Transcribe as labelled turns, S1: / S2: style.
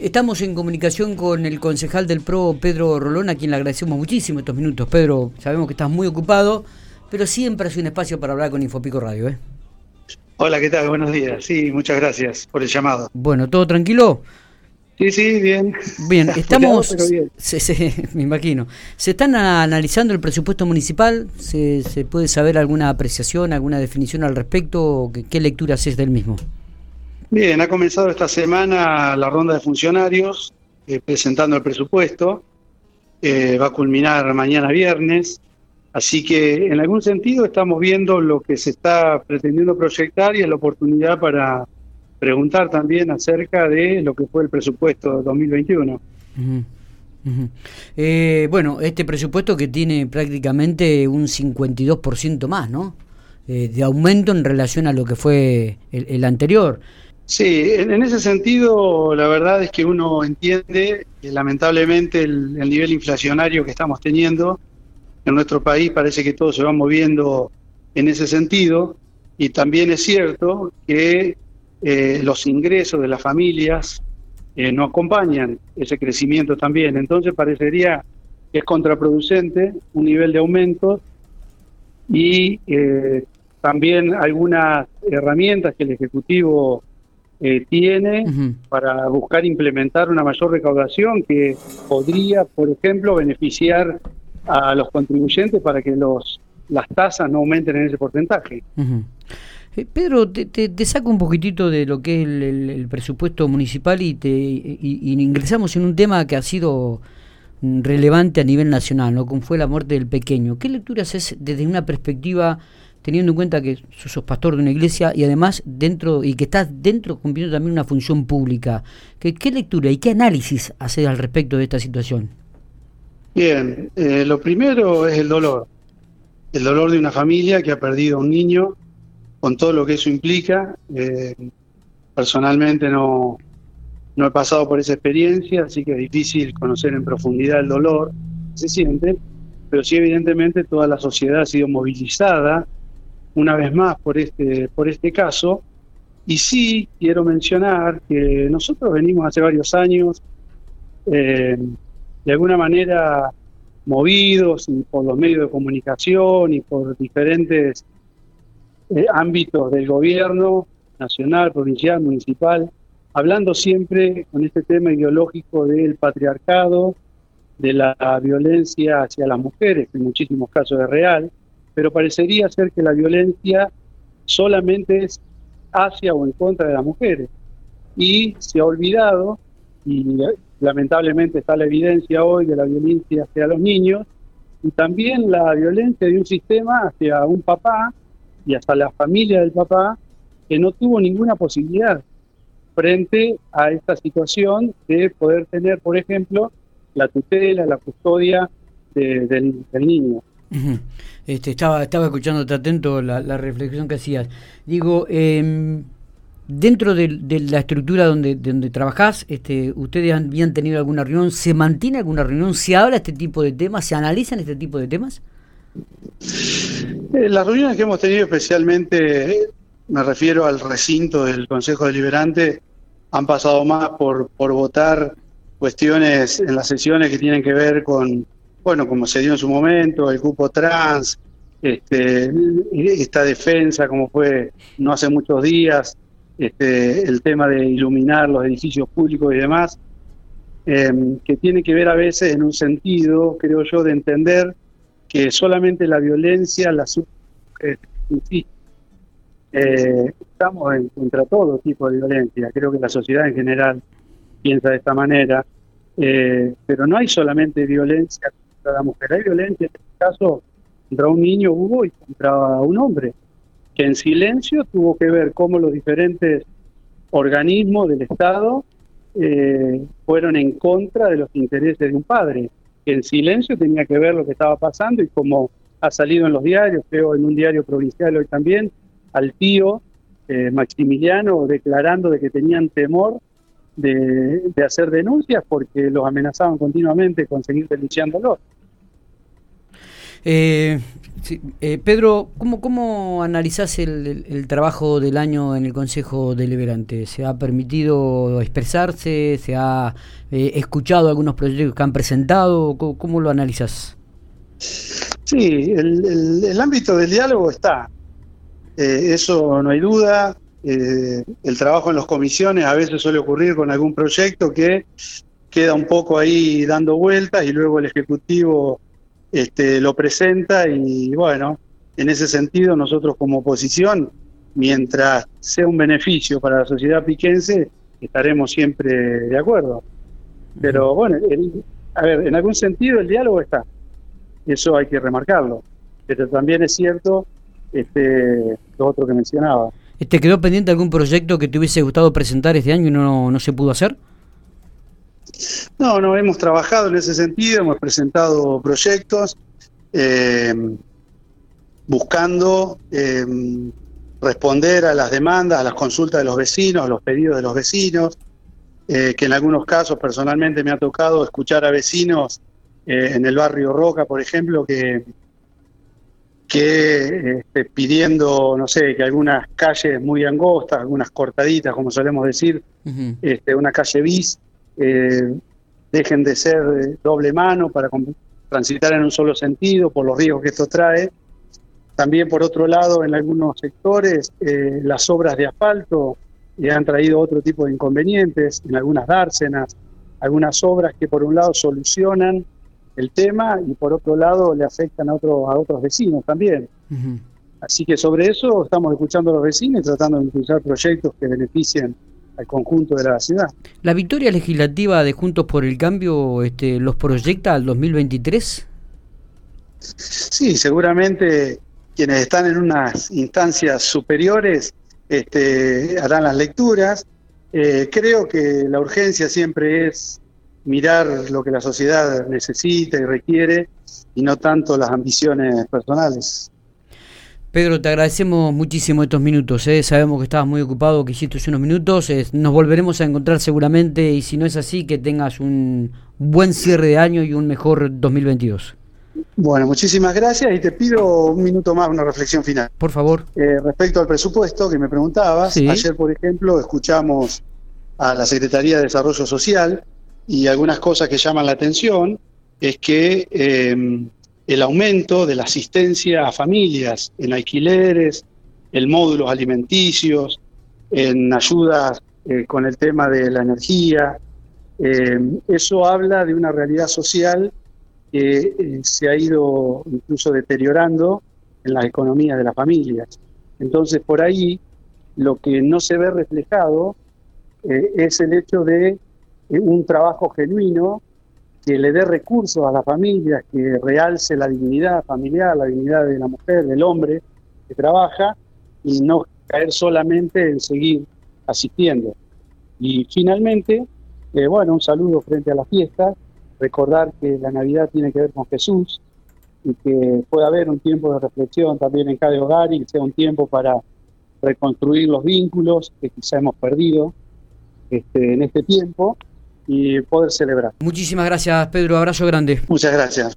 S1: Estamos en comunicación con el concejal del PRO, Pedro Rolón, a quien le agradecemos muchísimo estos minutos. Pedro, sabemos que estás muy ocupado, pero siempre hace un espacio para hablar con Infopico Radio. ¿eh?
S2: Hola, ¿qué tal? Buenos días. Sí, muchas gracias por el llamado.
S1: Bueno, ¿todo tranquilo?
S2: Sí, sí, bien.
S1: Bien, estamos. me imagino. ¿Se están analizando el presupuesto municipal? ¿Se, puede saber alguna apreciación, alguna definición al respecto? ¿Qué, qué lectura haces del mismo?
S2: Bien, ha comenzado esta semana la ronda de funcionarios eh, presentando el presupuesto. Eh, va a culminar mañana viernes. Así que en algún sentido estamos viendo lo que se está pretendiendo proyectar y es la oportunidad para preguntar también acerca de lo que fue el presupuesto de 2021.
S1: Eh, bueno, este presupuesto que tiene prácticamente un 52% más, ¿no? de aumento en relación a lo que fue el anterior.
S2: Sí, en, ese sentido, la verdad es que uno entiende que lamentablemente el, nivel inflacionario que estamos teniendo en nuestro país parece que todo se va moviendo en ese sentido y también es cierto que eh, los ingresos de las familias eh, no acompañan ese crecimiento también. Entonces parecería que es contraproducente un nivel de aumento y eh, también algunas herramientas que el Ejecutivo eh, tiene para buscar implementar una mayor recaudación que podría, por ejemplo, beneficiar a los contribuyentes para que los las tasas no aumenten en ese porcentaje.
S1: Eh, Pedro, te, saco un poquitito de lo que es el, presupuesto municipal y, te, ingresamos en un tema que ha sido relevante a nivel nacional, ¿no? como fue la muerte del pequeño. ¿Qué lecturas es desde una perspectiva teniendo en cuenta que sos pastor de una iglesia y además dentro y que estás dentro cumpliendo también una función pública. ¿Qué, lectura y qué análisis haces al respecto de esta situación?
S2: Bien, eh, lo primero es el dolor. El dolor de una familia que ha perdido a un niño, con todo lo que eso implica. Eh, personalmente no, no he pasado por esa experiencia, así que es difícil conocer en profundidad el dolor que se siente, pero sí evidentemente toda la sociedad ha sido movilizada una vez más por este, por este caso. Y sí quiero mencionar que nosotros venimos hace varios años, eh, de alguna manera, movidos por los medios de comunicación y por diferentes eh, ámbitos del gobierno, nacional, provincial, municipal, hablando siempre con este tema ideológico del patriarcado, de la violencia hacia las mujeres, que en muchísimos casos es real, pero parecería ser que la violencia solamente es hacia o en contra de las mujeres. Y se ha olvidado, y lamentablemente está la evidencia hoy de la violencia hacia los niños, y también la violencia de un sistema hacia un papá y hasta la familia del papá que no tuvo ninguna posibilidad frente a esta situación de poder tener, por ejemplo, la tutela, la custodia del niño
S1: este, estaba, estaba escuchándote atento la, reflexión que hacías. Digo, em, dentro de, la estructura donde, donde trabajás, este, ¿ustedes habían tenido alguna reunión? ¿Se mantiene alguna reunión? ¿Se habla este tipo de temas? ¿Se analizan este tipo de temas?
S2: Eh, las reuniones que hemos tenido especialmente, me refiero al recinto del Consejo Deliberante, han pasado más por, por votar cuestiones en las sesiones que tienen que ver con bueno, como se dio en su momento, el grupo trans, este, esta defensa, como fue no hace muchos días, este, el tema de iluminar los edificios públicos y demás, em, que tiene que ver a veces en un sentido, creo yo, de entender que solamente la violencia la eh, estamos en contra todo tipo de violencia. Creo que la sociedad en general piensa de esta manera. Eh, pero no hay solamente violencia la mujer. Hay violencia, en este caso, contra un niño hubo y contra un hombre, que en silencio tuvo que ver cómo los diferentes organismos del Estado eh, fueron en contra de los intereses de un padre, que en silencio tenía que ver lo que estaba pasando y como ha salido en los diarios, creo en un diario provincial hoy también, al tío eh, Maximiliano declarando de que tenían temor de, de, hacer denuncias porque los amenazaban continuamente con seguir denunciándolos.
S1: Eh, eh, Pedro, ¿cómo, cómo analizás el, trabajo del año en el Consejo Deliberante? ¿Se ha permitido expresarse? ¿Se ha eh, escuchado algunos proyectos que han presentado? ¿Cómo, lo analizas?
S2: Sí, el, ámbito del diálogo está. Eh, eso no hay duda. el trabajo en las comisiones a veces suele ocurrir con algún proyecto que queda un poco ahí dando vueltas y luego el Ejecutivo este, lo presenta y bueno, en ese sentido nosotros como oposición, mientras sea un beneficio para la sociedad piquense, estaremos siempre de acuerdo. Pero bueno, a ver, en algún sentido el diálogo está, eso hay que remarcarlo, pero también es cierto este, lo otro que mencionaba.
S1: ¿Te quedó pendiente algún proyecto que te hubiese gustado presentar este año y no, no se pudo hacer?
S2: No, no, hemos trabajado en ese sentido, hemos presentado proyectos eh, buscando eh, responder a las demandas, a las consultas de los vecinos, a los pedidos de los vecinos, eh, que en algunos casos personalmente me ha tocado escuchar a vecinos en el barrio Roca, por ejemplo, que, que este, pidiendo, no sé, que algunas calles muy angostas, algunas cortaditas, como solemos decir, este, una calle bis, eh, dejen de ser doble mano para transitar en un solo sentido por los riesgos que esto trae. También, por otro lado, en algunos sectores, eh, las obras de asfalto le han traído otro tipo de inconvenientes, en algunas dársenas, algunas obras que por un lado solucionan el tema y por otro lado le afectan a, otros a otros vecinos también. Así que sobre eso estamos escuchando a los vecinos y tratando de impulsar proyectos que beneficien al conjunto de la ciudad.
S1: ¿La victoria legislativa de Juntos por el Cambio este, los proyecta al 2023?
S2: Sí, seguramente quienes están en unas instancias superiores este, harán las lecturas. Eh, creo que la urgencia siempre es mirar lo que la sociedad necesita y requiere y no tanto las ambiciones personales.
S1: Pedro, te agradecemos muchísimo estos minutos. ¿eh? Sabemos que estabas muy ocupado, que hiciste unos minutos. nos volveremos a encontrar seguramente y si no es así, que tengas un buen cierre de año y un mejor 2022.
S2: Bueno, muchísimas gracias y te pido un minuto más, una reflexión final.
S1: Por favor.
S2: Eh, respecto al presupuesto que me preguntabas, ayer, por ejemplo, escuchamos a la Secretaría de Desarrollo Social y algunas cosas que llaman la atención es que eh, el aumento de la asistencia a familias en alquileres, en módulos alimenticios, en ayudas eh, con el tema de la energía. Eh, eso habla de una realidad social que eh, se ha ido incluso deteriorando en las economías de las familias. Entonces, por ahí, lo que no se ve reflejado es el hecho de un trabajo genuino que le dé recursos a las familias, que realce la dignidad familiar, la dignidad de la mujer, del hombre que trabaja, y no caer solamente en seguir asistiendo. Y finalmente, eh, bueno, un saludo frente a la fiesta, recordar que la Navidad tiene que ver con Jesús y que puede haber un tiempo de reflexión también en cada hogar y que sea un tiempo para reconstruir los vínculos que quizá hemos perdido este, en este tiempo y poder celebrar.
S1: Muchísimas gracias, Pedro. Abrazo grande.
S2: Muchas gracias.